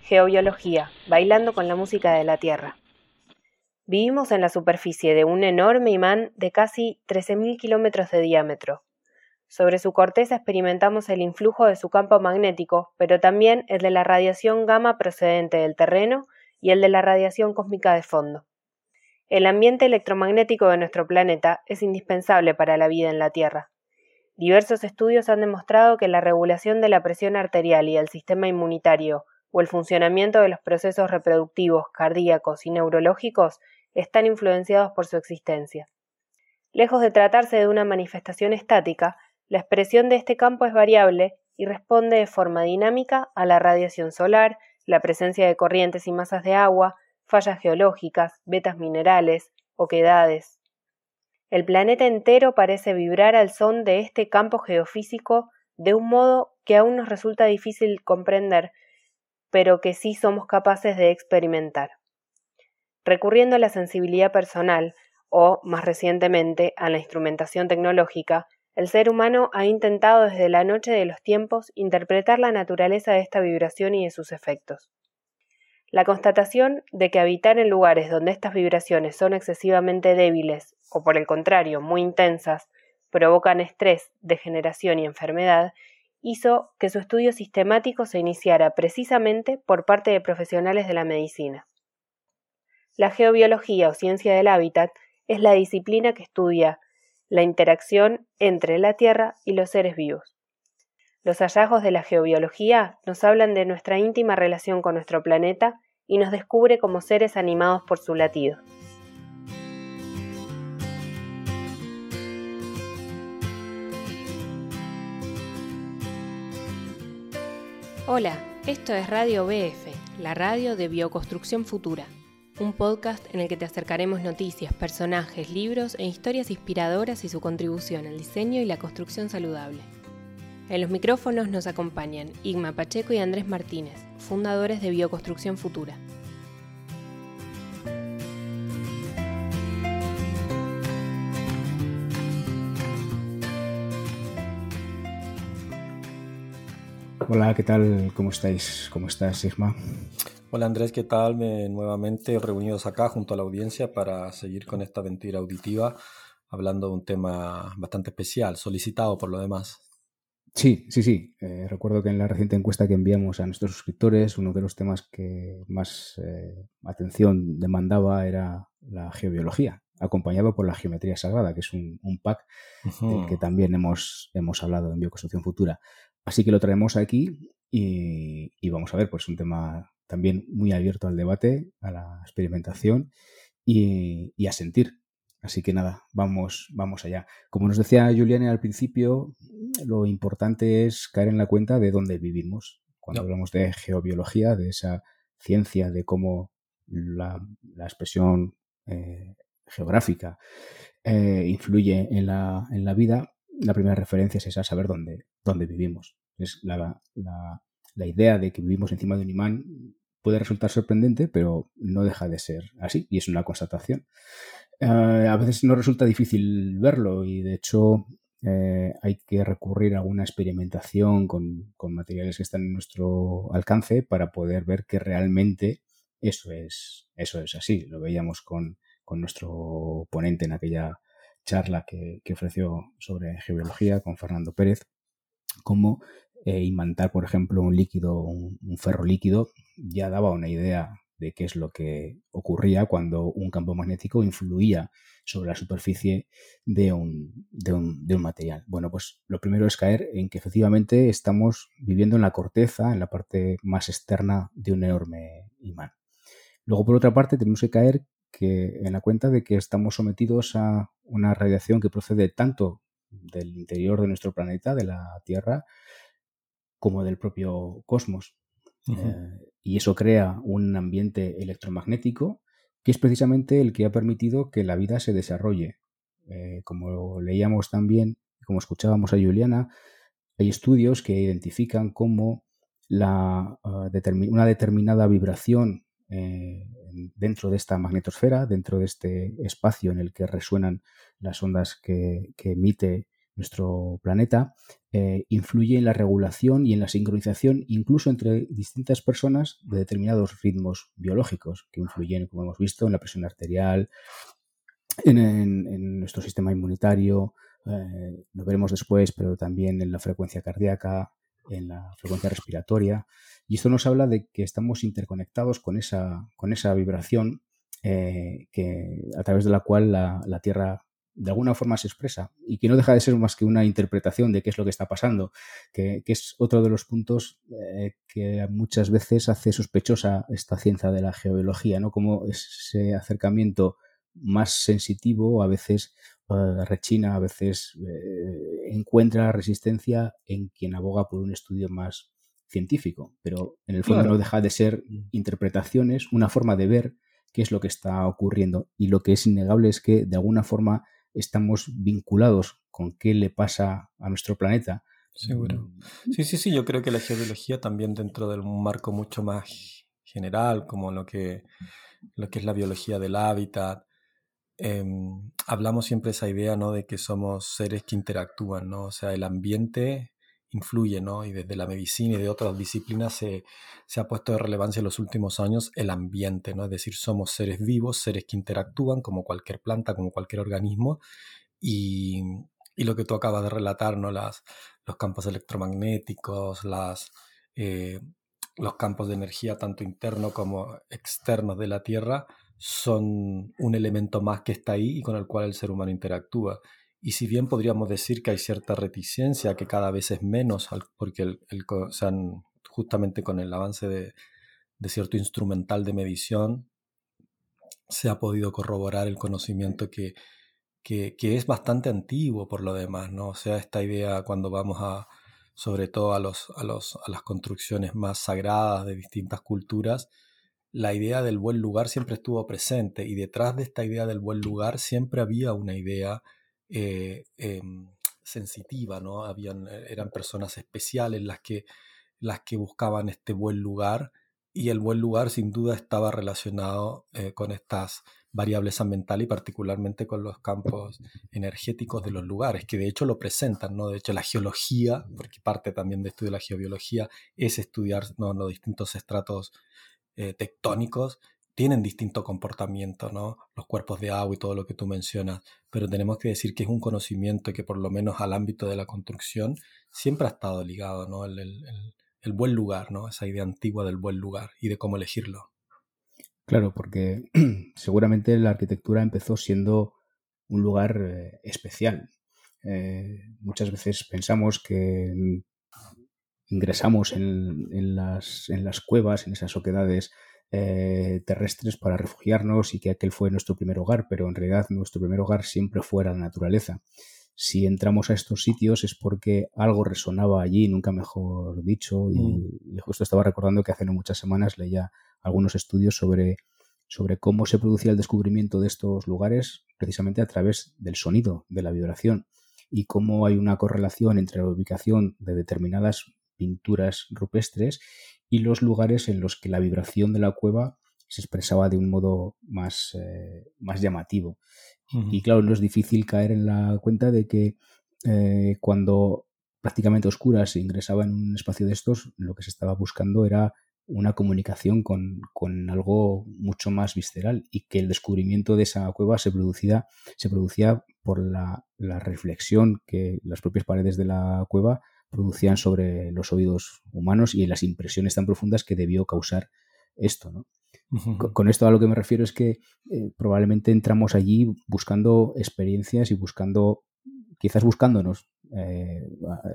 Geobiología, bailando con la música de la Tierra. Vivimos en la superficie de un enorme imán de casi 13.000 kilómetros de diámetro. Sobre su corteza experimentamos el influjo de su campo magnético, pero también el de la radiación gamma procedente del terreno y el de la radiación cósmica de fondo. El ambiente electromagnético de nuestro planeta es indispensable para la vida en la Tierra. Diversos estudios han demostrado que la regulación de la presión arterial y el sistema inmunitario o el funcionamiento de los procesos reproductivos, cardíacos y neurológicos están influenciados por su existencia. Lejos de tratarse de una manifestación estática, la expresión de este campo es variable y responde de forma dinámica a la radiación solar, la presencia de corrientes y masas de agua, fallas geológicas, vetas minerales, oquedades, el planeta entero parece vibrar al son de este campo geofísico de un modo que aún nos resulta difícil comprender, pero que sí somos capaces de experimentar. Recurriendo a la sensibilidad personal, o, más recientemente, a la instrumentación tecnológica, el ser humano ha intentado desde la noche de los tiempos interpretar la naturaleza de esta vibración y de sus efectos. La constatación de que habitar en lugares donde estas vibraciones son excesivamente débiles o por el contrario muy intensas provocan estrés, degeneración y enfermedad, hizo que su estudio sistemático se iniciara precisamente por parte de profesionales de la medicina. La geobiología o ciencia del hábitat es la disciplina que estudia la interacción entre la Tierra y los seres vivos. Los hallazgos de la geobiología nos hablan de nuestra íntima relación con nuestro planeta y nos descubre como seres animados por su latido. Hola, esto es Radio BF, la radio de Bioconstrucción Futura, un podcast en el que te acercaremos noticias, personajes, libros e historias inspiradoras y su contribución al diseño y la construcción saludable. En los micrófonos nos acompañan Igma Pacheco y Andrés Martínez, fundadores de Bioconstrucción Futura. Hola, ¿qué tal? ¿Cómo estáis? ¿Cómo estás, Sigma? Hola Andrés, ¿qué tal? nuevamente reunidos acá junto a la audiencia para seguir con esta aventura auditiva, hablando de un tema bastante especial, solicitado por lo demás. Sí, sí, sí. Eh, recuerdo que en la reciente encuesta que enviamos a nuestros suscriptores, uno de los temas que más eh, atención demandaba era la geobiología, acompañado por la geometría sagrada, que es un, pack del que también hemos, hemos hablado en Bioconstrucción Futura. Así que lo traemos aquí y, vamos a ver, pues un tema también muy abierto al debate, a la experimentación y, y a sentir Así que nada, vamos, vamos allá. Como nos decía Juliane al principio, lo importante es caer en la cuenta de dónde vivimos. Cuando hablamos de geobiología, de esa ciencia, de cómo la, expresión eh, geográfica eh, influye en la, en la, vida, la primera referencia es esa, saber dónde, dónde vivimos. Es la, la idea de que vivimos encima de un imán puede resultar sorprendente, pero no deja de ser así y es una constatación. Eh, a veces no resulta difícil verlo y de hecho eh, hay que recurrir a una experimentación con, materiales que están en nuestro alcance para poder ver que realmente eso es, eso es así. Lo veíamos con, nuestro ponente en aquella charla que, ofreció sobre geología con Fernando Pérez, cómo eh, imantar, por ejemplo, un líquido, un, ferro líquido, ya daba una idea de qué es lo que ocurría cuando un campo magnético influía sobre la superficie de un, de un, de un material. Bueno, pues lo primero es caer en que efectivamente estamos viviendo en la corteza, en la parte más externa de un enorme imán. Luego, por otra parte, tenemos que caer que, en la cuenta de que estamos sometidos a una radiación que procede tanto del interior de nuestro planeta, de la Tierra, como del propio cosmos. Eh, y eso crea un ambiente electromagnético que es precisamente el que ha permitido que la vida se desarrolle. Eh, como leíamos también, como escuchábamos a Juliana, hay estudios que identifican cómo la, ah, una determinada vibración eh, dentro de esta magnetosfera, dentro de este espacio en el que resuenan las ondas que, emite nuestro planeta, eh, influye en la regulación y en la sincronización incluso entre distintas personas de determinados ritmos biológicos que influyen, como hemos visto, en la presión arterial, en, nuestro sistema inmunitario, eh, lo veremos después, pero también en la frecuencia cardíaca, en la frecuencia respiratoria. Y esto nos habla de que estamos interconectados con esa, con esa vibración eh, que, a través de la cual la, la Tierra de alguna forma se expresa y que no deja de ser más que una interpretación de qué es lo que está pasando, que, es otro de los puntos eh, que muchas veces hace sospechosa esta ciencia de la geobiología, ¿no? Como ese acercamiento más sensitivo a veces eh, rechina, a veces eh, encuentra resistencia en quien aboga por un estudio más científico, pero en el fondo no deja de ser interpretaciones, una forma de ver qué es lo que está ocurriendo. Y lo que es innegable es que de alguna forma estamos vinculados con qué le pasa a nuestro planeta. Seguro. Mm. Sí, sí, sí, yo creo que la geobiología también dentro de un marco mucho más general, como lo que, lo que es la biología del hábitat. Em, hablamos siempre esa idea, ¿no? De que somos seres que interactúan, ¿no? O sea, el ambiente influye, ¿no? Y desde la medicina y de otras disciplinas se, ha puesto de relevancia en los últimos años el ambiente, ¿no? Es decir, somos seres vivos, seres que interactúan como cualquier planta, como cualquier organismo, y, lo que tú acabas de relatar, ¿no? Las, los campos electromagnéticos, las, eh, los campos de energía, tanto internos como externos de la Tierra, son un elemento más que está ahí y con el cual el ser humano interactúa. Y si bien podríamos decir que hay cierta reticencia, que cada vez es menos, porque el, justamente con el avance de, cierto instrumental de medición, se ha podido corroborar el conocimiento que, es bastante antiguo por lo demás, ¿no? O sea, esta idea cuando vamos a, sobre todo a las construcciones más sagradas de distintas culturas, la idea del buen lugar siempre estuvo presente y detrás de esta idea del buen lugar siempre había una idea eh, em, sensitiva, ¿no? Eh, eran personas especiales las que, las que buscaban este buen lugar y el buen lugar sin duda estaba relacionado eh, con estas variables ambientales y particularmente con los campos energéticos de los lugares, que de hecho lo presentan, ¿no? De hecho la geología, porque parte también de estudio de la geobiología es estudiar los distintos estratos tectónicos tienen distinto comportamiento, ¿no? Los cuerpos de agua y todo lo que tú mencionas, pero tenemos que decir que es un conocimiento que por lo menos al ámbito de la construcción siempre ha estado ligado, ¿no? El, buen lugar, ¿no? Esa idea antigua del buen lugar y de cómo elegirlo. Claro, porque seguramente la arquitectura empezó siendo un lugar eh, especial. Eh, muchas veces pensamos que ingresamos en, las, en las cuevas, en esas oquedades, eh, terrestres para refugiarnos y que aquel fue nuestro primer hogar, pero en realidad nuestro primer hogar siempre fue la naturaleza. Si entramos a estos sitios es porque algo resonaba allí, nunca mejor dicho, y, mm. justo estaba recordando que hace no muchas semanas leía algunos estudios sobre, sobre cómo se producía el descubrimiento de estos lugares precisamente a través del sonido, de la vibración, y cómo hay una correlación entre la ubicación de determinadas pinturas rupestres y los lugares en los que la vibración de la cueva se expresaba de un modo más, eh, más llamativo. Y claro, no es difícil caer en la cuenta de que eh, cuando prácticamente oscuras se ingresaba en un espacio de estos, lo que se estaba buscando era una comunicación con, algo mucho más visceral y que el descubrimiento de esa cueva se producía, se producía por la, la reflexión que las propias paredes de la cueva producían sobre los oídos humanos y en las impresiones tan profundas que debió causar esto. ¿no? Con, esto a lo que me refiero es que eh, probablemente entramos allí buscando experiencias y buscando, quizás buscándonos eh,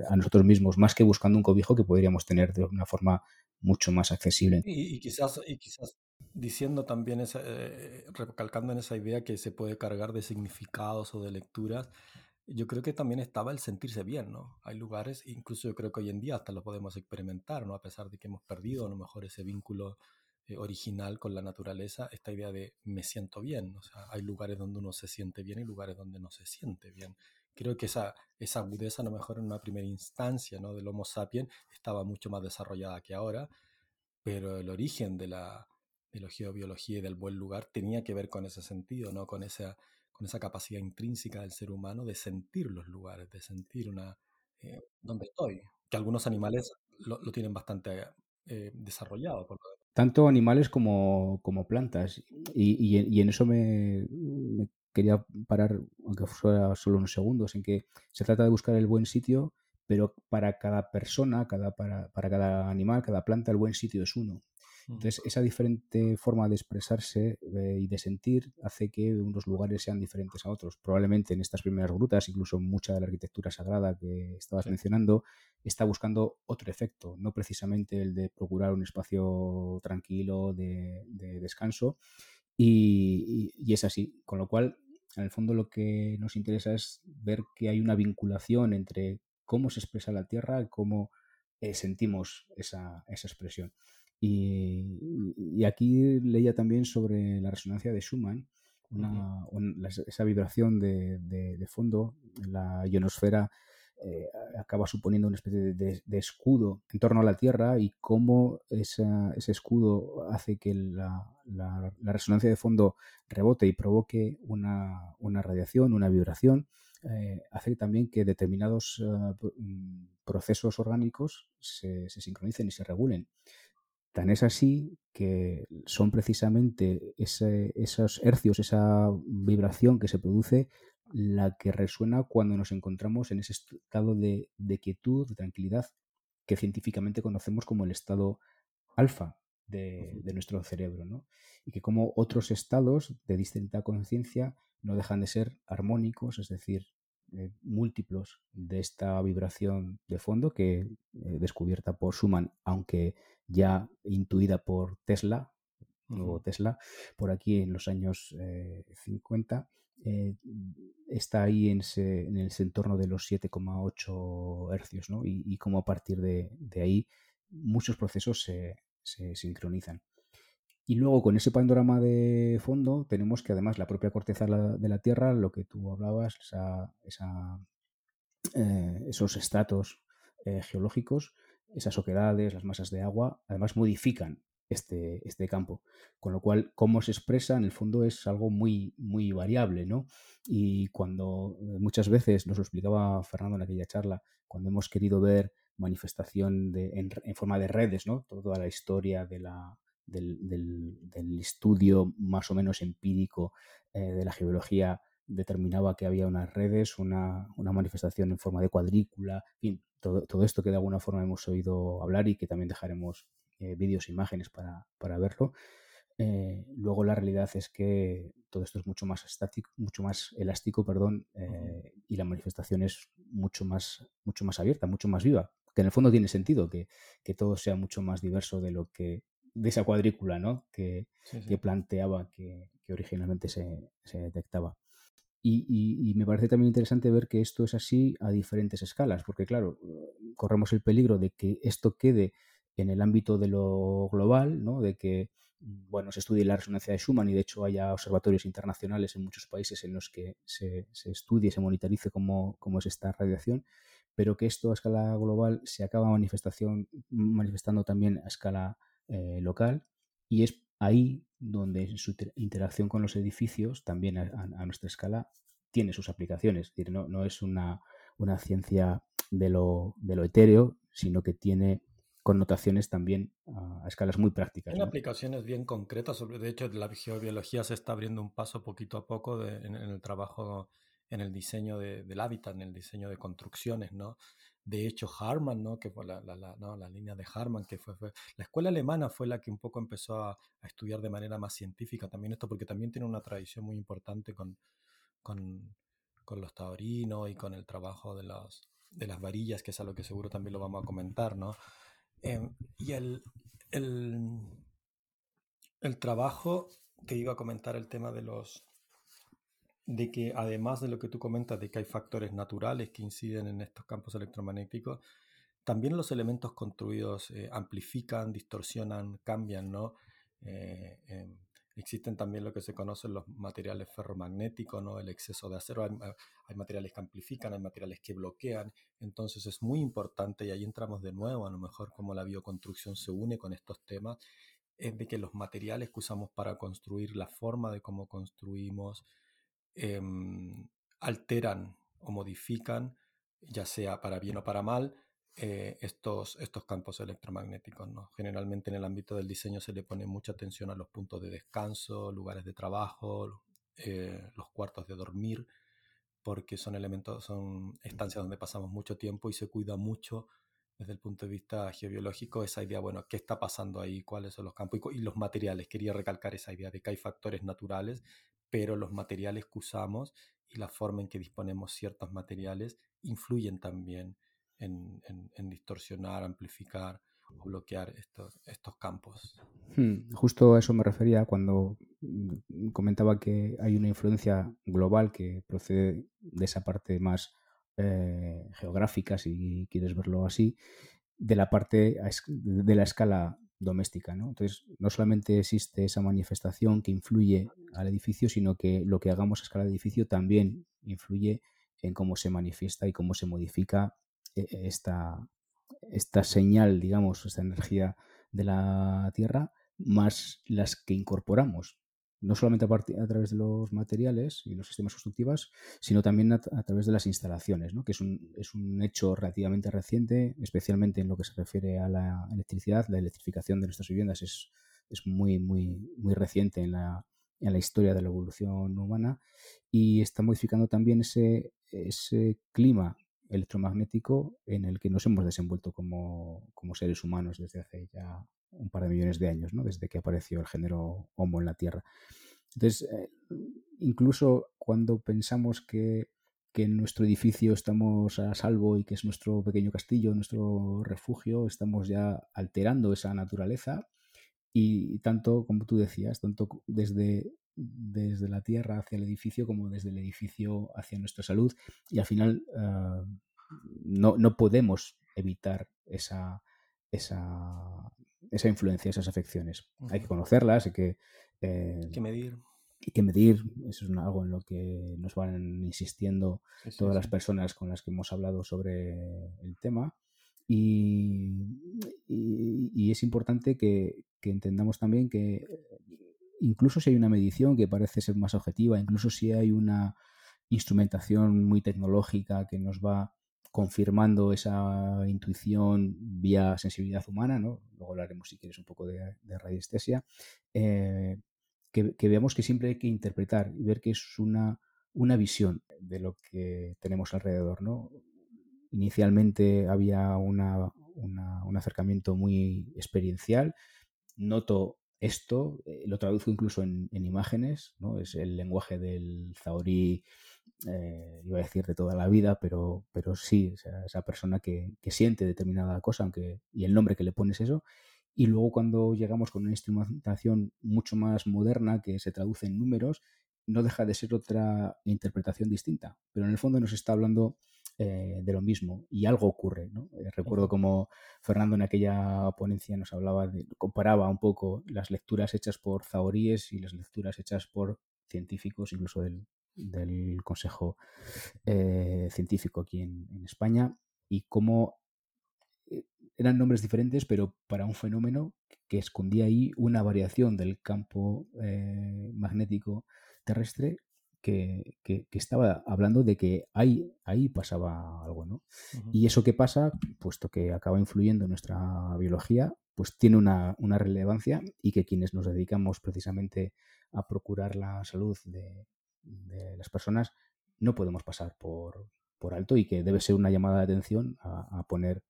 a, nosotros mismos, más que buscando un cobijo que podríamos tener de una forma mucho más accesible. Y, quizás, y quizás diciendo también, eh, recalcando en esa idea que se puede cargar de significados o de lecturas, yo creo que también estaba el sentirse bien, ¿no? Hay lugares, incluso yo creo que hoy en día hasta lo podemos experimentar, ¿no? A pesar de que hemos perdido a lo mejor ese vínculo eh, original con la naturaleza, esta idea de me siento bien, o sea, hay lugares donde uno se siente bien y lugares donde no se siente bien. Creo que esa, esa agudeza a lo mejor en una primera instancia, ¿no? Del Homo sapiens estaba mucho más desarrollada que ahora, pero el origen de la, de la geobiología y del buen lugar tenía que ver con ese sentido, ¿no? Con esa con esa capacidad intrínseca del ser humano de sentir los lugares, de sentir una eh, donde estoy, que algunos animales lo, tienen bastante eh, desarrollado. Tanto animales como, plantas. Y, y, en eso me, quería parar, aunque fuera solo unos segundos, en que se trata de buscar el buen sitio, pero para cada persona, cada, para, para cada animal, cada planta, el buen sitio es uno. Entonces, esa diferente forma de expresarse eh, y de sentir hace que unos lugares sean diferentes a otros. Probablemente en estas primeras grutas, incluso mucha de la arquitectura sagrada que estabas mencionando, está buscando otro efecto, no precisamente el de procurar un espacio tranquilo de, descanso. Y, es así, con lo cual, en el fondo lo que nos interesa es ver que hay una vinculación entre cómo se expresa la tierra y cómo eh, sentimos esa, esa expresión. Y, aquí leía también sobre la resonancia de Schumann, esa vibración de, fondo, la ionosfera eh, acaba suponiendo una especie de, escudo en torno a la Tierra y cómo ese escudo hace que la, resonancia de fondo rebote y provoque una, radiación, una vibración, eh, hace también que determinados mm, procesos orgánicos se, se sincronicen y se regulen. Tan es así que son precisamente esos hercios, esa vibración que se produce, la que resuena cuando nos encontramos en ese estado de, quietud, de tranquilidad, que científicamente conocemos como el estado alfa de, nuestro cerebro, ¿no? Y que como otros estados de distinta conciencia no dejan de ser armónicos, es decir, eh, múltiplos de esta vibración de fondo que eh, descubierta por Schumann, aunque ya intuida por Tesla, Tesla, por aquí en los años 50, eh, está ahí en, ese, en, el entorno de los 7,8 hercios, ¿no? Y, y, como a partir de, ahí muchos procesos se, se sincronizan. Y luego con ese panorama de fondo tenemos que además la propia corteza de la Tierra, lo que tú hablabas, eh, esos estratos eh, geológicos, esas oquedades, las masas de agua, además modifican este, este campo. Con lo cual, cómo se expresa en el fondo es algo muy, muy variable, ¿no? Y cuando eh, muchas veces, nos lo explicaba Fernando en aquella charla, cuando hemos querido ver manifestación de, en, en, forma de redes, ¿no? Toda la historia de la, del, estudio más o menos empírico eh, de la geología determinaba que había unas redes, una, manifestación en forma de cuadrícula, en fin, todo, esto que de alguna forma hemos oído hablar y que también dejaremos eh, vídeos e imágenes para, verlo. Eh, luego la realidad es que todo esto es mucho más estático, mucho más elástico, perdón, y la manifestación es mucho más, mucho más abierta, mucho más viva. Que en el fondo tiene sentido que, que todo sea mucho más diverso de lo que de esa cuadrícula ¿no? que, planteaba que, originalmente se, detectaba. Y, me parece también interesante ver que esto es así a diferentes escalas, porque claro, corremos el peligro de que esto quede en el ámbito de lo global, ¿no? de que bueno, se estudie la resonancia de Schumann y de hecho haya observatorios internacionales en muchos países en los que se, estudie, se monitorice cómo, cómo, es esta radiación, pero que esto a escala global se acaba manifestación, manifestando también a escala eh, local y es ahí donde su interacción con los edificios, también a, nuestra escala, tiene sus aplicaciones. Es decir, no, no es una, una ciencia de lo, de lo, etéreo, sino que tiene connotaciones también a, escalas muy prácticas. Tiene aplicaciones bien concretas. De hecho, la geobiología se está abriendo un paso poquito a poco en, el trabajo, en el diseño del hábitat, en el diseño de construcciones, ¿no? De hecho, Harman, ¿no? que fue la, la, línea de Harman, que fue, la escuela alemana fue la que un poco empezó a, estudiar de manera más científica también esto, porque también tiene una tradición muy importante con, con, los taurinos y con el trabajo de, las, de las varillas, que es algo que seguro también lo vamos a comentar, ¿no? Em, y el, el, el trabajo, te iba a comentar el tema de los, de que además de lo que tú comentas, de que hay factores naturales que inciden en estos campos electromagnéticos, también los elementos construidos eh, amplifican, distorsionan, cambian, ¿no? Eh, em, existen también lo que se conocen los materiales ferromagnéticos, ¿no? El exceso de acero, hay, materiales que amplifican, hay materiales que bloquean, entonces es muy importante, y ahí entramos de nuevo, a lo mejor como la bioconstrucción se une con estos temas, es de que los materiales que usamos para construir, la forma de cómo construimos, em, alteran o modifican, ya sea para bien o para mal, eh, estos, estos campos electromagnéticos. ¿no? Generalmente en el ámbito del diseño se le pone mucha atención a los puntos de descanso, lugares de trabajo, eh, los cuartos de dormir, porque son elementos, son estancias donde pasamos mucho tiempo y se cuida mucho desde el punto de vista geobiológico esa idea, bueno, ¿qué está pasando ahí? ¿Cuáles son los campos? Y, los materiales. Quería recalcar esa idea de que hay factores naturales, pero los materiales que usamos y la forma en que disponemos ciertos materiales influyen también en, distorsionar, amplificar o bloquear estos, estos campos. Hmm, justo a eso me refería cuando mm, comentaba que hay una influencia global que procede de esa parte más eh, geográfica, si quieres verlo así, de la parte de la escala doméstica. ¿no? Entonces, no solamente existe esa manifestación que influye al edificio, sino que lo que hagamos a escala de edificio también influye en cómo se manifiesta y cómo se modifica eh, esta, esta señal, digamos, esta energía de la Tierra, más las que incorporamos no solamente a, través de los materiales y los sistemas constructivos, sino también a, través de las instalaciones, ¿no? que es un, es un, hecho relativamente reciente, especialmente en lo que se refiere a la electricidad. La electrificación de nuestras viviendas es, es muy, muy, muy reciente en la, en la historia de la evolución humana y está modificando también ese, ese clima electromagnético en el que nos hemos desenvuelto como, como seres humanos desde hace ya un par de millones de años, ¿no? desde que apareció el género Homo en la Tierra. Entonces, eh, incluso cuando pensamos que, en nuestro edificio estamos a salvo y que es nuestro pequeño castillo, nuestro refugio, estamos ya alterando esa naturaleza y tanto, como tú decías, tanto desde, desde la Tierra hacia el edificio como desde el edificio hacia nuestra salud y al final eh, no, no podemos evitar esa, esa, esa influencia, esas afecciones. Hay que conocerlas, hay que, eh, hay que medir. Hay que medir, eso es algo en lo que nos van insistiendo todas las personas con las que hemos hablado sobre el tema. Y, y, es importante que, que, entendamos también que incluso si hay una medición que parece ser más objetiva, incluso si hay una instrumentación muy tecnológica que nos va confirmando esa intuición vía sensibilidad humana, ¿no? luego hablaremos si quieres un poco de, radiestesia, eh, que, veamos que siempre hay que interpretar y ver que es una, una visión de lo que tenemos alrededor. ¿no? Inicialmente había una, un acercamiento muy experiencial, noto esto, eh, lo traduzco incluso en, imágenes, ¿no? es el lenguaje del zaorí eh, iba a decir de toda la vida, pero, pero sí, esa persona que, siente determinada cosa, aunque, y el nombre que le pones eso. Y luego cuando llegamos con una instrumentación mucho más moderna que se traduce en números, no deja de ser otra interpretación distinta, pero en el fondo nos está hablando eh, de lo mismo y algo ocurre. ¿no? Eh, recuerdo como Fernando en aquella ponencia nos hablaba, de, comparaba un poco las lecturas hechas por zahoríes y las lecturas hechas por científicos, incluso del, del Consejo eh, Científico aquí en, España, y cómo eh, eran nombres diferentes, pero para un fenómeno que escondía ahí una variación del campo eh, magnético terrestre que, estaba hablando de que ahí, ahí pasaba algo, ¿no? Y eso que pasa, puesto que acaba influyendo en nuestra biología, pues tiene una, una, relevancia y que quienes nos dedicamos precisamente a procurar la salud de, de las personas no podemos pasar por, por, alto y que debe ser una llamada de atención a, poner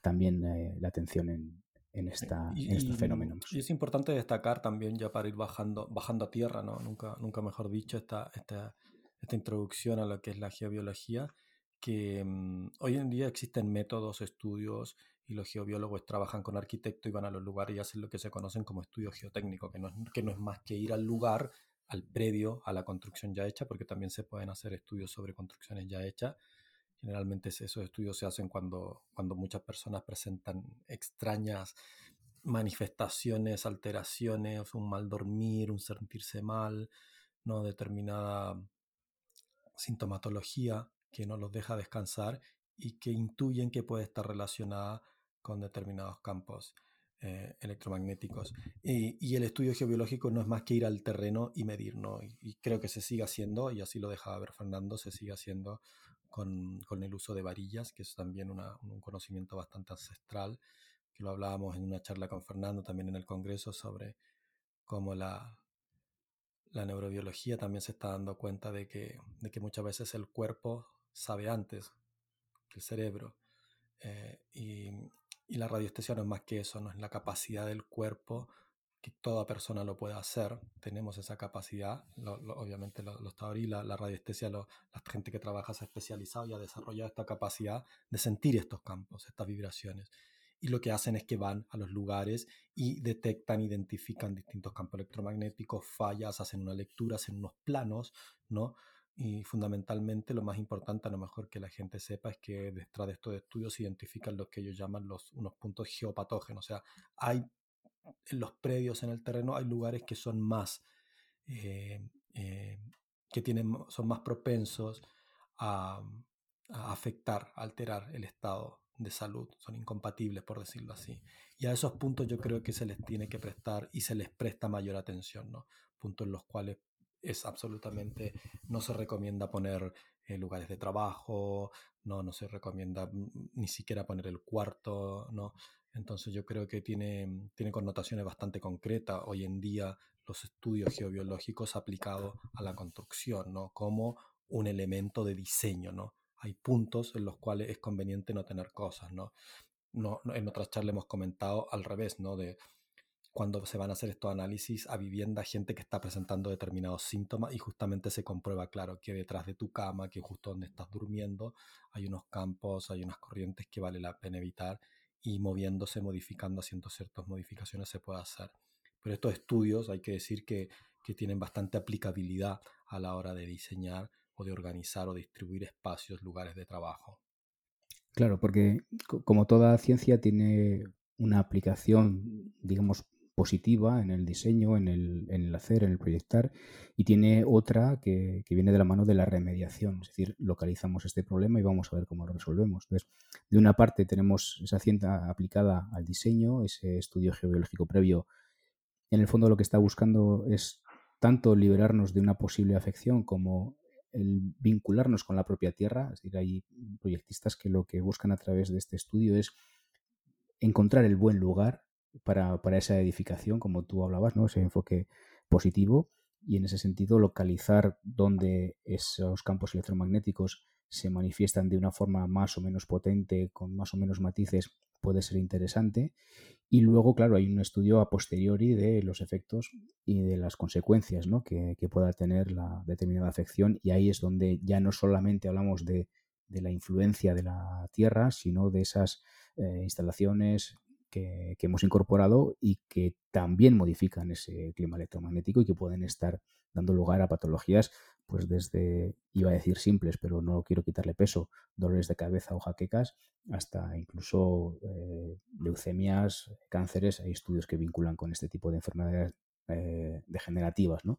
también eh, la atención en, en, esta, en estos fenómenos. Y es importante destacar también, ya para ir bajando, bajando a tierra, ¿no? nunca, nunca mejor dicho, esta, esta, esta introducción a lo que es la geobiología, que mm, hoy en día existen métodos, estudios, y los geobiólogos trabajan con arquitectos y van a los lugares y hacen lo que se conocen como estudio geotécnico, que no es, que no es más que ir al lugar al predio, a la construcción ya hecha, porque también se pueden hacer estudios sobre construcciones ya hechas. Generalmente esos estudios se hacen cuando, cuando muchas personas presentan extrañas manifestaciones, alteraciones, un mal dormir, un sentirse mal, no determinada sintomatología que no los deja descansar y que intuyen que puede estar relacionada con determinados campos eh, electromagnéticos. Y, el estudio geobiológico no es más que ir al terreno y medir, ¿no? Y, creo que se sigue haciendo, y así lo dejaba ver Fernando, se sigue haciendo con, el uso de varillas, que es también un conocimiento bastante ancestral, que lo hablábamos en una charla con Fernando también en el Congreso sobre cómo la, la neurobiología también se está dando cuenta de que, de que muchas veces el cuerpo sabe antes que el cerebro. Eh, y, y la radiestesia no es más que eso, no es la capacidad del cuerpo, que toda persona lo puede hacer, tenemos esa capacidad, obviamente lo, está ahí, la, la radiestesia, la gente que trabaja se ha especializado y ha desarrollado esta capacidad de sentir estos campos, estas vibraciones. Y lo que hacen es que van a los lugares y detectan, identifican distintos campos electromagnéticos, fallas, hacen una lectura, hacen unos planos, ¿no? Y fundamentalmente lo más importante, a lo mejor que la gente sepa, es que detrás de estos estudios se identifican lo que ellos llaman los, unos puntos geopatógenos. O sea, hay en los predios, en el terreno, hay lugares que son más, eh, eh, que tienen, son más propensos a, afectar, a alterar el estado de salud, son incompatibles, por decirlo así. Y a esos puntos yo creo que se les tiene que prestar y se les presta mayor atención, ¿no? Puntos en los cuales es absolutamente, no se recomienda poner eh, lugares de trabajo, no, no se recomienda ni siquiera poner el cuarto, ¿no? Entonces yo creo que tiene, tiene connotaciones bastante concretas hoy en día los estudios geobiológicos aplicados a la construcción, ¿no? Como un elemento de diseño, ¿no? Hay puntos en los cuales es conveniente no tener cosas, ¿no? no en otras charlas hemos comentado al revés, ¿no? De, cuando se van a hacer estos análisis a vivienda, gente que está presentando determinados síntomas y justamente se comprueba, claro, que detrás de tu cama, que justo donde estás durmiendo, hay unos campos, hay unas corrientes que vale la pena evitar y moviéndose, modificando, haciendo ciertas modificaciones se puede hacer. Pero estos estudios hay que decir que, que tienen bastante aplicabilidad a la hora de diseñar o de organizar o distribuir espacios, lugares de trabajo. Claro, porque como toda ciencia tiene una aplicación, digamos, positiva en el diseño, en el, en el hacer, en el proyectar, y tiene otra que, que, viene de la mano de la remediación, es decir, localizamos este problema y vamos a ver cómo lo resolvemos. Entonces, de una parte tenemos esa ciencia aplicada al diseño, ese estudio geobiológico previo, en el fondo lo que está buscando es tanto liberarnos de una posible afección como el vincularnos con la propia tierra, es decir, hay proyectistas que lo que buscan a través de este estudio es encontrar el buen lugar para, esa edificación, como tú hablabas, ¿no? ese enfoque positivo y en ese sentido localizar dónde esos campos electromagnéticos se manifiestan de una forma más o menos potente, con más o menos matices, puede ser interesante. Y luego, claro, hay un estudio a posteriori de los efectos y de las consecuencias ¿no? que, pueda tener la determinada afección. Y ahí es donde ya no solamente hablamos de, la influencia de la Tierra, sino de esas eh, instalaciones, que, hemos incorporado y que también modifican ese clima electromagnético y que pueden estar dando lugar a patologías, pues desde, iba a decir simples, pero no quiero quitarle peso, dolores de cabeza o jaquecas, hasta incluso eh, leucemias, cánceres. Hay estudios que vinculan con este tipo de enfermedades eh, degenerativas. ¿no?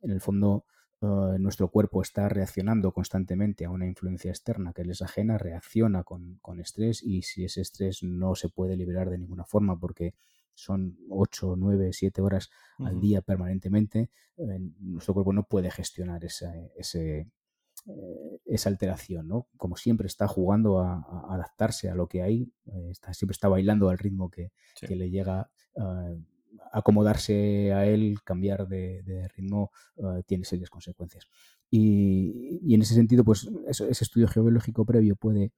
En el fondo, eh, nuestro cuerpo está reaccionando constantemente a una influencia externa que les ajena, reacciona con, estrés y si ese estrés no se puede liberar de ninguna forma porque son 8, 9, 7 horas al día permanentemente, eh, nuestro cuerpo no puede gestionar esa, ese, eh, esa alteración, ¿no? Como siempre está jugando a, adaptarse a lo que hay, está, siempre está bailando al ritmo que, le llega acomodarse a él, cambiar de, ritmo, eh, tiene serias consecuencias. Y, en ese sentido, pues ese, estudio geobiológico previo puede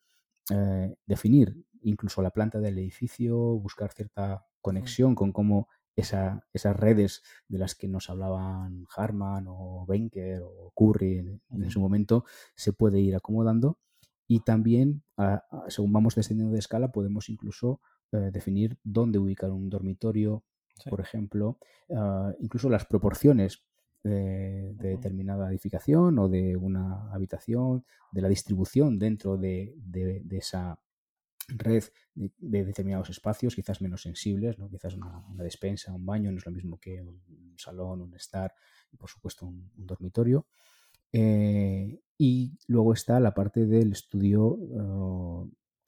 eh, definir incluso la planta del edificio, buscar cierta conexión con cómo esa, esas redes de las que nos hablaban Harman o Benker o Curry en, su momento se puede ir acomodando. Y también según vamos descendiendo de escala podemos incluso eh, definir dónde ubicar un dormitorio, por ejemplo, ah, incluso las proporciones de, determinada edificación o de una habitación, de la distribución dentro de, esa red de, determinados espacios, quizás menos sensibles, ¿no? quizás una, despensa, un baño, no es lo mismo que un salón, un estar y por supuesto un, dormitorio. Eh, y luego está la parte del estudio, ah,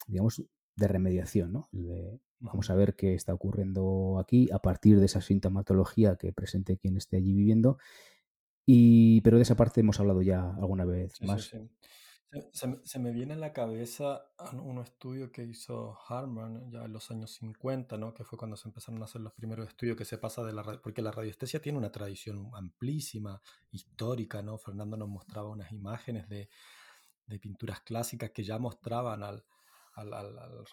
digamos, de remediación, ¿no? de Vamos a ver qué está ocurriendo aquí a partir de esa sintomatología que presente quien esté allí viviendo. Y, pero de esa parte hemos hablado ya alguna vez más. Se, me viene en la cabeza un estudio que hizo Harman ya en los años 50, ¿no? que fue cuando se empezaron a hacer los primeros estudios que se pasa de la porque la radiestesia tiene una tradición amplísima, histórica, ¿no? Fernando nos mostraba unas imágenes de, de pinturas clásicas que ya mostraban al, al, al,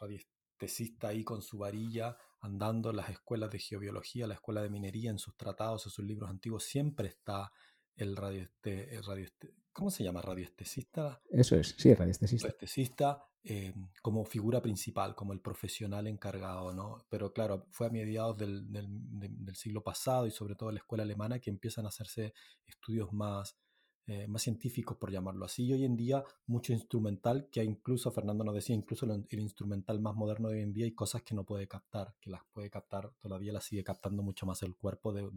radiestesista ahí con su varilla andando en las escuelas de geobiología, la escuela de minería, en sus tratados, en sus libros antiguos, siempre está el radio, el radio ¿cómo se llama? Radioestesista. Eso es, sí, radioestesista. Radioestesista eh, como figura principal, como el profesional encargado, ¿no? Pero claro, fue a mediados del, del, del siglo pasado y sobre todo en la escuela alemana que empiezan a hacerse estudios más eh, más científicos, por llamarlo así. Y hoy en día, mucho instrumental, que incluso, Fernando nos decía, incluso el, instrumental más moderno de hoy en día hay cosas que no puede captar, que las puede captar, todavía las sigue captando mucho más el cuerpo de,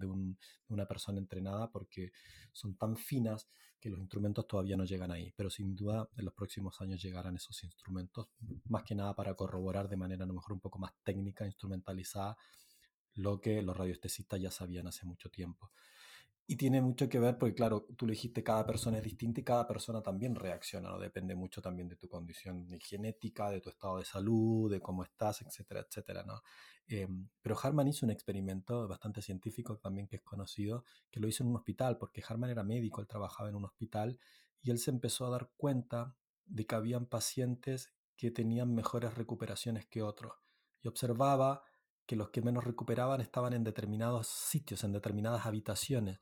una persona entrenada, porque son tan finas que los instrumentos todavía no llegan ahí. Pero sin duda, en los próximos años llegarán esos instrumentos, más que nada para corroborar de manera a lo mejor un poco más técnica, instrumentalizada, lo que los radioestesistas ya sabían hace mucho tiempo. Y tiene mucho que ver, porque claro, tú le dijiste, cada persona es distinta y cada persona también reacciona, ¿no? Depende mucho también de tu condición genética, de tu estado de salud, de cómo estás, etcétera, etcétera, ¿no? Em, pero Harman hizo un experimento bastante científico también que es conocido, que lo hizo en un hospital, porque Harman era médico, él trabajaba en un hospital, y él se empezó a dar cuenta de que habían pacientes que tenían mejores recuperaciones que otros. Y observaba que los que menos recuperaban estaban en determinados sitios, en determinadas habitaciones.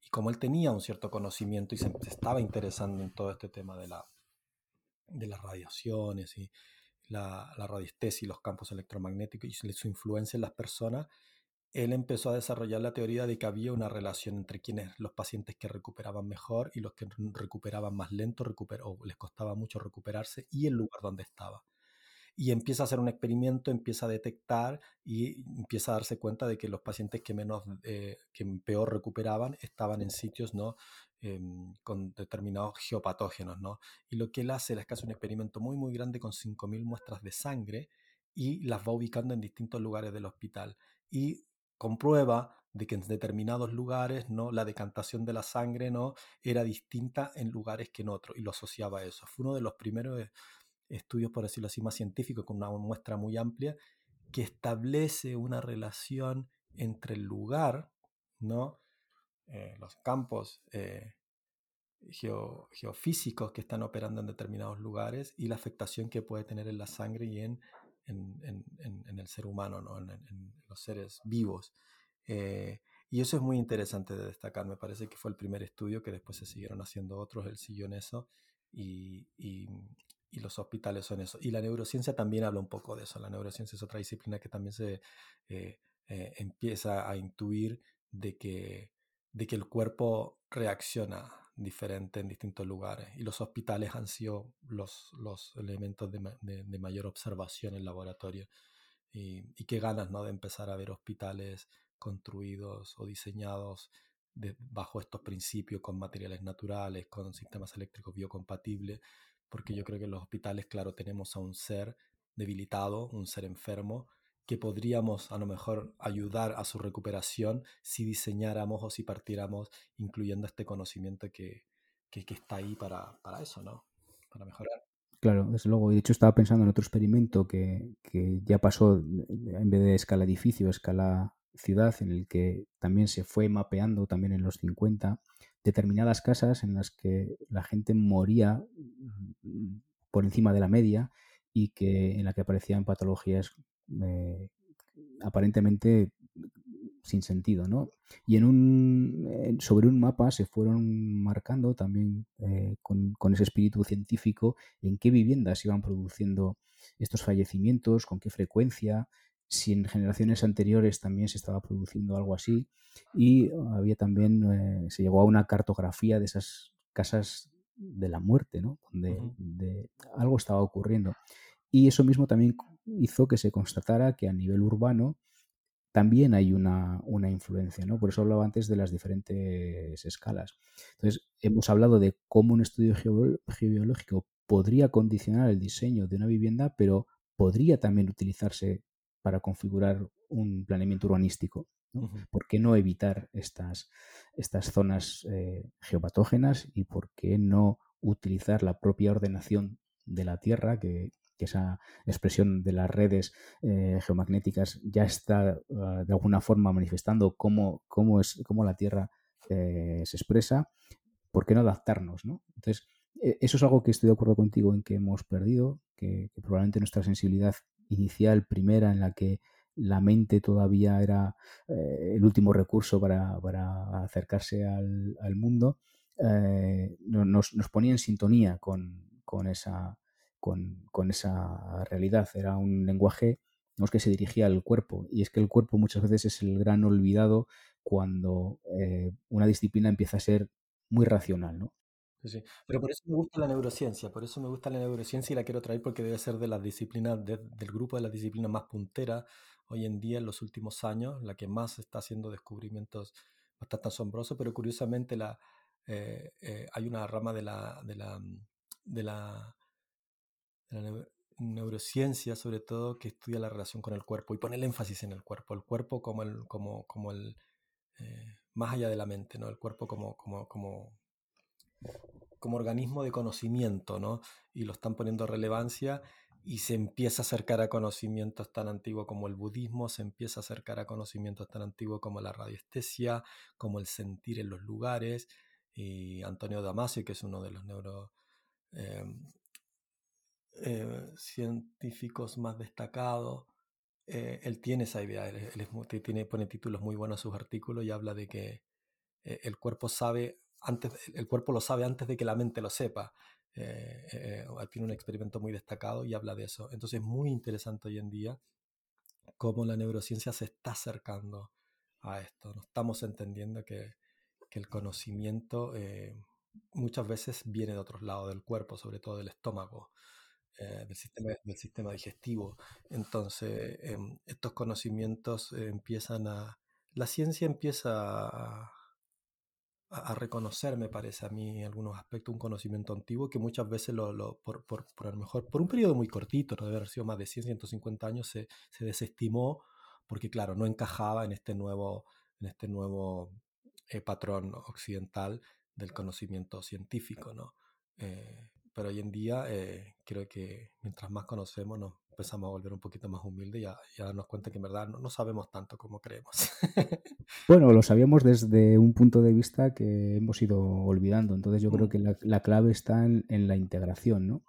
Y como él tenía un cierto conocimiento y se, estaba interesando en todo este tema de, la, de las radiaciones y la, la radiestesia y los campos electromagnéticos y su influencia en las personas, él empezó a desarrollar la teoría de que había una relación entre quienes los pacientes que recuperaban mejor y los que recuperaban más lento o les costaba mucho recuperarse y el lugar donde estaba y empieza a hacer un experimento, empieza a detectar y empieza a darse cuenta de que los pacientes que menos, eh, que peor recuperaban estaban en sitios, ¿no? Em, con determinados geopatógenos, ¿no? Y lo que él hace es que hace un experimento muy, muy grande con 5.000 muestras de sangre y las va ubicando en distintos lugares del hospital. Y comprueba de que en determinados lugares no la decantación de la sangre no era distinta en lugares que en otros y lo asociaba a eso. Fue uno de los primeros estudios, por decirlo así, más científicos, con una muestra muy amplia, que establece una relación entre el lugar, ¿no? Eh, los campos eh, geofísicos que están operando en determinados lugares y la afectación que puede tener en la sangre y en, en, el ser humano, ¿no? en, los seres vivos. Eh, y eso es muy interesante de destacar. Me parece que fue el primer estudio que después se siguieron haciendo otros, él siguió en eso y, y los hospitales son eso. Y la neurociencia también habla un poco de eso. La neurociencia es otra disciplina que también se eh, eh, empieza a intuir de que, de que el cuerpo reacciona diferente en distintos lugares. Y los hospitales han sido los, los elementos de, de, mayor observación en laboratorio. Y, y, qué ganas ¿no? de empezar a ver hospitales construidos o diseñados bajo estos principios con materiales naturales, con sistemas eléctricos biocompatibles porque yo creo que en los hospitales, claro, tenemos a un ser debilitado, un ser enfermo, que podríamos a lo mejor ayudar a su recuperación si diseñáramos o si partiéramos incluyendo este conocimiento que, que, está ahí para, para, eso, ¿no? Para mejorar. Claro, desde luego. De hecho, estaba pensando en otro experimento que, que ya pasó en vez de escala edificio, escala ciudad, en el que también se fue mapeando también en los 50 determinadas casas en las que la gente moría mm, por encima de la media y que en la que aparecían patologías eh, aparentemente sin sentido, ¿no? Y en un, sobre un mapa se fueron marcando también eh, con, con, ese espíritu científico en qué viviendas iban produciendo estos fallecimientos, con qué frecuencia, si en generaciones anteriores también se estaba produciendo algo así y había también, eh, se llegó a una cartografía de esas casas de la muerte, ¿no? Donde algo estaba ocurriendo. Y eso mismo también hizo que se constatara que a nivel urbano también hay una, una, influencia, ¿no? Por eso hablaba antes de las diferentes escalas. Entonces, hemos hablado de cómo un estudio geobiológico podría condicionar el diseño de una vivienda, pero podría también utilizarse para configurar un planeamiento urbanístico. ¿Por qué no evitar estas, estas zonas eh, geopatógenas y por qué no utilizar la propia ordenación de la Tierra, que, esa expresión de las redes eh, geomagnéticas ya está ah, de alguna forma manifestando cómo, cómo, es, cómo la Tierra eh, se expresa? ¿Por qué no adaptarnos? ¿no? Entonces, e, eso es algo que estoy de acuerdo contigo en que hemos perdido, que probablemente nuestra sensibilidad inicial, primera, en la que la mente todavía era eh, el último recurso para, acercarse al, mundo, eh, nos, ponía en sintonía con, esa, con, esa realidad. Era un lenguaje que se dirigía al cuerpo. Y es que el cuerpo muchas veces es el gran olvidado cuando eh, una disciplina empieza a ser muy racional. ¿no? Sí, Pero por eso me gusta la neurociencia, por eso me gusta la neurociencia y la quiero traer porque debe ser de las disciplinas, del grupo de las disciplinas más punteras hoy en día en los últimos años, la que más está haciendo descubrimientos bastante asombrosos, pero curiosamente la, eh, eh, hay una rama de la, de la, de la, neurociencia, sobre todo, que estudia la relación con el cuerpo y pone el énfasis en el cuerpo, el cuerpo como el, como, como el eh, más allá de la mente, ¿no? El cuerpo como, como, como como organismo de conocimiento, ¿no? Y lo están poniendo relevancia y se empieza a acercar a conocimientos tan antiguos como el budismo, se empieza a acercar a conocimientos tan antiguos como la radiestesia, como el sentir en los lugares. Y Antonio Damasio, que es uno de los neuro eh, eh, científicos más destacados, eh, él tiene esa idea, él, tiene, pone títulos muy buenos a sus artículos y habla de que el cuerpo sabe antes, el cuerpo lo sabe antes de que la mente lo sepa. Eh, eh, tiene un experimento muy destacado y habla de eso. Entonces es muy interesante hoy en día cómo la neurociencia se está acercando a esto. No estamos entendiendo que, el conocimiento eh, muchas veces viene de otros lados del cuerpo, sobre todo del estómago. del, sistema, del sistema digestivo. Entonces, em, estos conocimientos empiezan a... La ciencia empieza a, a, reconocer, me parece a mí, en algunos aspectos, un conocimiento antiguo que muchas veces, lo, lo por, por, por, a lo mejor, por un periodo muy cortito, no debe haber sido más de 100, 150 años, se, se desestimó porque, claro, no encajaba en este nuevo, en este nuevo eh, patrón occidental del conocimiento científico, ¿no? Eh, pero hoy en día eh, creo que mientras más conocemos nos empezamos a volver un poquito más humildes y a, darnos cuenta que en verdad no, sabemos tanto como creemos. bueno, lo sabíamos desde un punto de vista que hemos ido olvidando. Entonces yo creo mm. que la, clave está en, la integración, ¿no?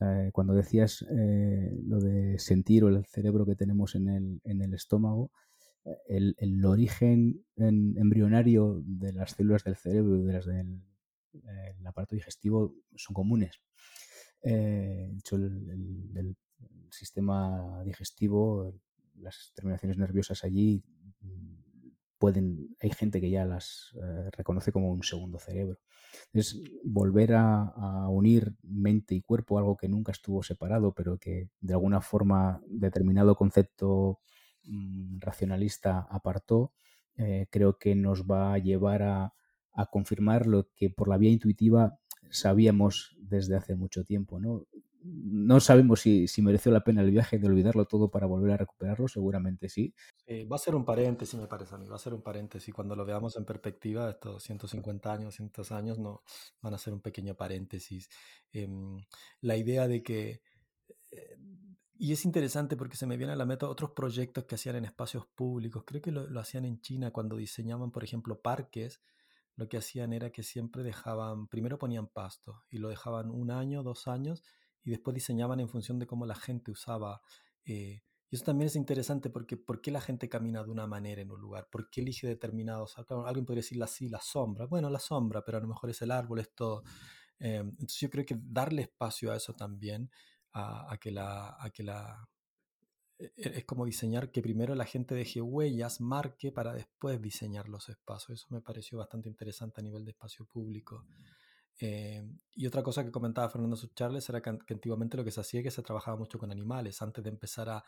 Eh, cuando decías eh, lo de sentir o el cerebro que tenemos en el, en el estómago, el, el, origen embrionario de las células del cerebro y de las del aparato digestivo son comunes. Eh, hecho, el, sistema digestivo, las terminaciones nerviosas allí pueden, hay gente que ya las eh, reconoce como un segundo cerebro. Es volver a, unir mente y cuerpo, algo que nunca estuvo separado, pero que de alguna forma determinado concepto mm, racionalista apartó, eh, creo que nos va a llevar a, a confirmar lo que por la vía intuitiva sabíamos desde hace mucho tiempo, ¿no? No sabemos si, mereció la pena el viaje de olvidarlo todo para volver a recuperarlo, seguramente sí. va a ser un paréntesis, me parece a mí, va a ser un paréntesis. Cuando lo veamos en perspectiva, estos 150 años, 100 años, no, van a ser un pequeño paréntesis. Em, la idea de que... Eh, y es interesante porque se me viene a la mente otros proyectos que hacían en espacios públicos. Creo que lo hacían en China cuando diseñaban, por ejemplo, parques lo que hacían era que siempre dejaban, primero ponían pasto y lo dejaban un año, dos años y después diseñaban en función de cómo la gente usaba. Eh, y eso también es interesante porque ¿por qué la gente camina de una manera en un lugar? ¿Por qué elige determinados? alguien podría decir así, la sombra. Bueno, la sombra, pero a lo mejor es el árbol, es todo. Eh, entonces yo creo que darle espacio a eso también, a, a que la, a que la e, e, es como diseñar que primero la gente deje huellas, marque para después diseñar los espacios. Eso me pareció bastante interesante a nivel de espacio público. Eh, y otra cosa que comentaba Fernando Charles era que, antiguamente lo que se hacía es que se trabajaba mucho con animales. Antes de empezar a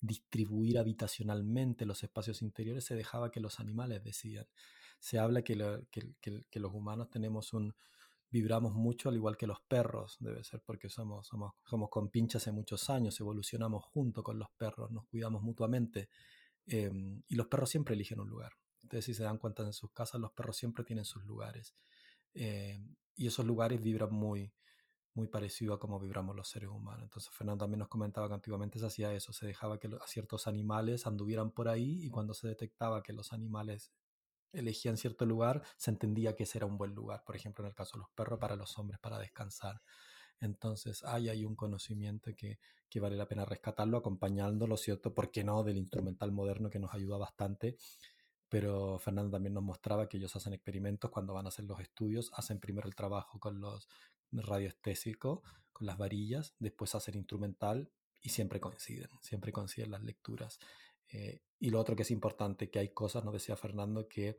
distribuir habitacionalmente los espacios interiores, se dejaba que los animales decidan. Se habla que, que, que los humanos tenemos un, vibramos mucho, al igual que los perros, debe ser porque somos, somos, somos pinchas hace muchos años, evolucionamos junto con los perros, nos cuidamos mutuamente. Em, y los perros siempre eligen un lugar. Ustedes si se dan cuenta en sus casas, los perros siempre tienen sus lugares. Em, y esos lugares vibran muy, muy parecido a cómo vibramos los seres humanos. Entonces Fernando también nos comentaba que antiguamente se hacía eso, se dejaba que ciertos animales anduvieran por ahí y cuando se detectaba que los animales elegían cierto lugar, se entendía que ese era un buen lugar, por ejemplo en el caso de los perros, para los hombres, para descansar. Entonces hay ahí un conocimiento que, que vale la pena rescatarlo, acompañándolo, ¿cierto? ¿Por qué no? Del instrumental moderno que nos ayuda bastante pero Fernando también nos mostraba que ellos hacen experimentos cuando van a hacer los estudios, hacen primero el trabajo con los radioestésicos, con las varillas, después hacen instrumental y siempre coinciden, siempre coinciden las lecturas. Eh, y lo otro que es importante, que hay cosas, nos decía Fernando, que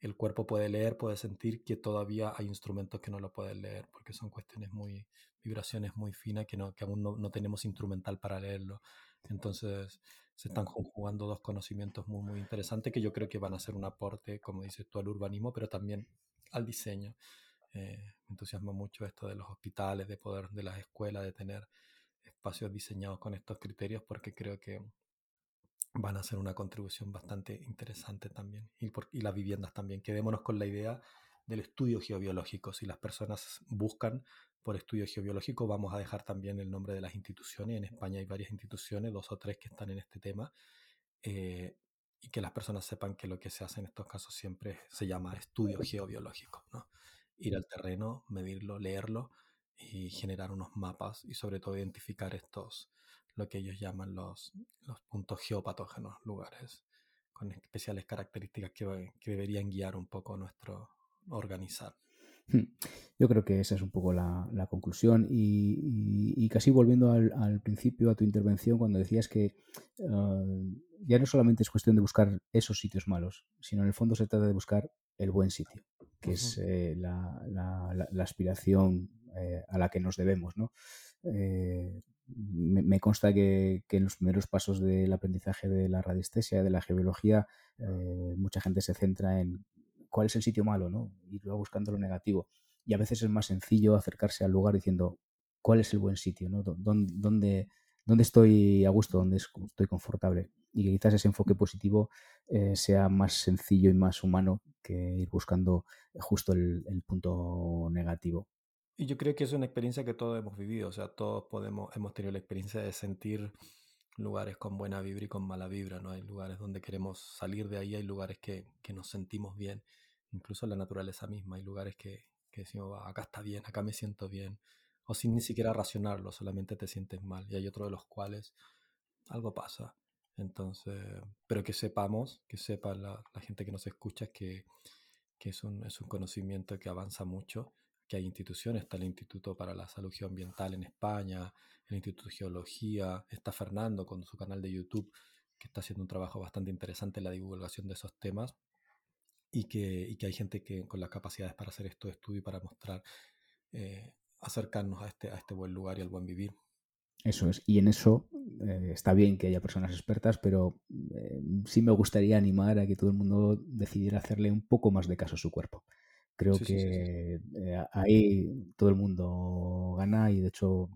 el cuerpo puede leer, puede sentir que todavía hay instrumentos que no lo pueden leer, porque son cuestiones muy, vibraciones muy finas que, no, que aún no, no tenemos instrumental para leerlo. Entonces se están conjugando dos conocimientos muy, muy interesantes que yo creo que van a ser un aporte, como dices tú, al urbanismo, pero también al diseño. Eh, me entusiasma mucho esto de los hospitales, de poder, de las escuelas, de tener espacios diseñados con estos criterios, porque creo que van a ser una contribución bastante interesante también. Y, por, y las viviendas también. Quedémonos con la idea del estudio geobiológico. Si las personas buscan por estudio geobiológico, vamos a dejar también el nombre de las instituciones. En España hay varias instituciones, dos o tres que están en este tema. Eh, y que las personas sepan que lo que se hace en estos casos siempre se llama estudio geobiológico. ¿no? Ir al terreno, medirlo, leerlo y generar unos mapas y sobre todo identificar estos, lo que ellos llaman los, los puntos geopatógenos, lugares con especiales características que, que deberían guiar un poco nuestro organizar. Hmm. Yo creo que esa es un poco la, conclusión y, casi volviendo al, principio a tu intervención cuando decías que ah, ya no solamente es cuestión de buscar esos sitios malos, sino en el fondo se trata de buscar el buen sitio, que es eh, la, aspiración eh, a la que nos debemos. ¿no? Eh, me, consta que, en los primeros pasos del aprendizaje de la radiestesia, de la geobiología, mucha gente se centra en cuál es el sitio malo, ¿no? Ir buscando lo negativo. Y a veces es más sencillo acercarse al lugar diciendo cuál es el buen sitio, ¿no? ¿Dónde, dónde, estoy a gusto, dónde estoy confortable? Y que quizás ese enfoque positivo eh, sea más sencillo y más humano que ir buscando justo el, punto negativo. Y yo creo que es una experiencia que todos hemos vivido, o sea, todos podemos, hemos tenido la experiencia de sentir lugares con buena vibra y con mala vibra, ¿no? Hay lugares donde queremos salir de ahí, hay lugares que, que nos sentimos bien, incluso la naturaleza misma, hay lugares que, que decimos, acá está bien, acá me siento bien, o sin ni siquiera racionarlo, solamente te sientes mal, y hay otros de los cuales algo pasa. Entonces, pero que sepamos, que sepa la, la gente que nos escucha que, que es, un, es un conocimiento que avanza mucho que hay instituciones, está el Instituto para la Salud Geoambiental en España, el Instituto de Geología, está Fernando con su canal de YouTube, que está haciendo un trabajo bastante interesante en la divulgación de esos temas, y que, y que hay gente que con las capacidades para hacer esto estudio y para mostrar, eh, acercarnos a este, a este buen lugar y al buen vivir. Eso es, y en eso eh, está bien que haya personas expertas, pero eh, sí me gustaría animar a que todo el mundo decidiera hacerle un poco más de caso a su cuerpo. Creo que eh, ahí todo el mundo gana y de hecho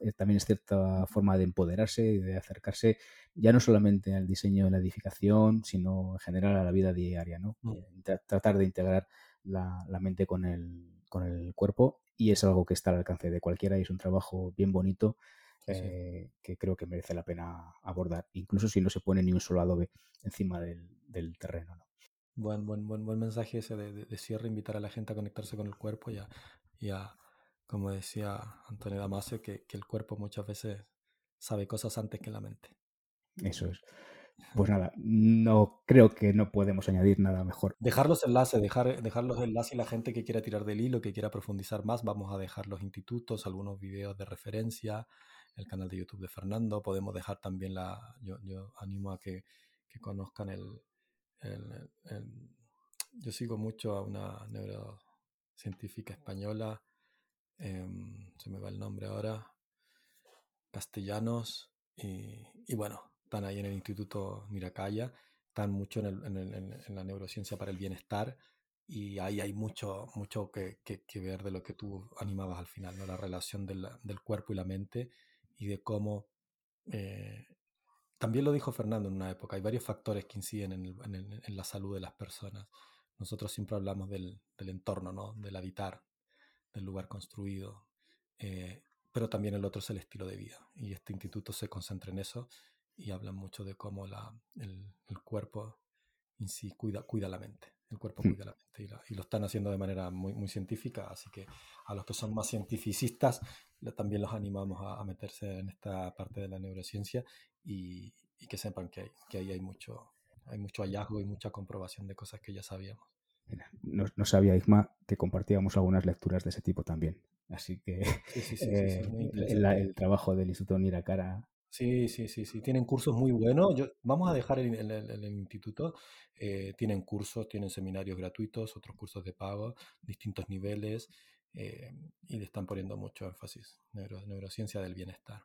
eh, también es cierta forma de empoderarse y de acercarse ya no solamente al diseño de la edificación, sino en general a la vida diaria, ¿no? Mm. Eh, tratar de integrar la, mente con el, con el cuerpo y es algo que está al alcance de cualquiera y es un trabajo bien bonito que creo que merece la pena abordar, incluso si no se pone ni un solo adobe encima del, del terreno, ¿no? Buen, buen, buen, buen mensaje ese de, cierre, invitar a la gente a conectarse con el cuerpo y a, como decía Antonio Damasio, que, que, el cuerpo muchas veces sabe cosas antes que la mente. Eso es. Pues nada, no creo que no podemos añadir nada mejor. Dejar los enlaces, dejar, dejar los enlaces y la gente que quiera tirar del hilo, que quiera profundizar más, vamos a dejar los institutos, algunos videos de referencia, el canal de YouTube de Fernando, podemos dejar también la, yo, yo animo a que, que conozcan el, yo sigo mucho a una neurocientífica española, em, se me va el nombre ahora, castellanos, y, bueno, están ahí en el Instituto Miracaya, están mucho en, la neurociencia para el bienestar, y ahí hay mucho, mucho que, ver de lo que tú animabas al final, ¿no? la relación del, del cuerpo y la mente y de cómo, eh, también lo dijo Fernando en una época, hay varios factores que inciden en, en, en la salud de las personas. Nosotros siempre hablamos del, del, entorno, ¿no? del habitar, del lugar construido, eh, pero también el otro es el estilo de vida. Y este instituto se concentra en eso y habla mucho de cómo la, el, el cuerpo en sí cuida, cuida la mente el cuerpo hmm. cuida la mente y, lo están haciendo de manera muy, muy científica, así que a los que son más cientificistas también los animamos a, meterse en esta parte de la neurociencia y, que sepan que, que, ahí hay mucho, hay mucho hallazgo y mucha comprobación de cosas que ya sabíamos. No, sabía, Isma, que compartíamos algunas lecturas de ese tipo también. Así que el, trabajo del Instituto Niracara Sí, sí, sí, sí. Tienen cursos muy buenos. Yo, vamos a dejar el, instituto. Eh, tienen cursos, tienen seminarios gratuitos, otros cursos de pago, distintos niveles, eh, y le están poniendo mucho énfasis. neurociencia del bienestar.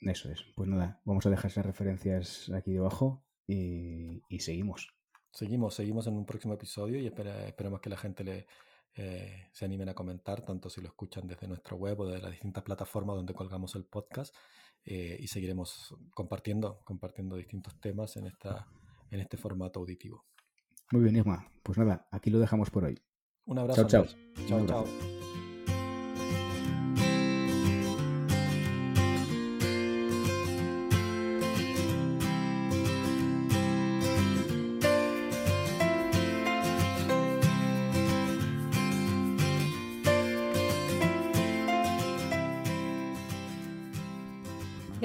Eso es. Pues nada, vamos a dejar esas referencias aquí debajo y, seguimos. Seguimos, seguimos en un próximo episodio y esperemos que la gente le, eh, se animen a comentar, tanto si lo escuchan desde nuestra web o de las distintas plataformas donde colgamos el podcast. Eh, y seguiremos compartiendo, compartiendo distintos temas en, esta, en este formato auditivo. Muy bien, Isma. Pues nada, aquí lo dejamos por hoy. Un abrazo. Chao, chao. Chao, chao.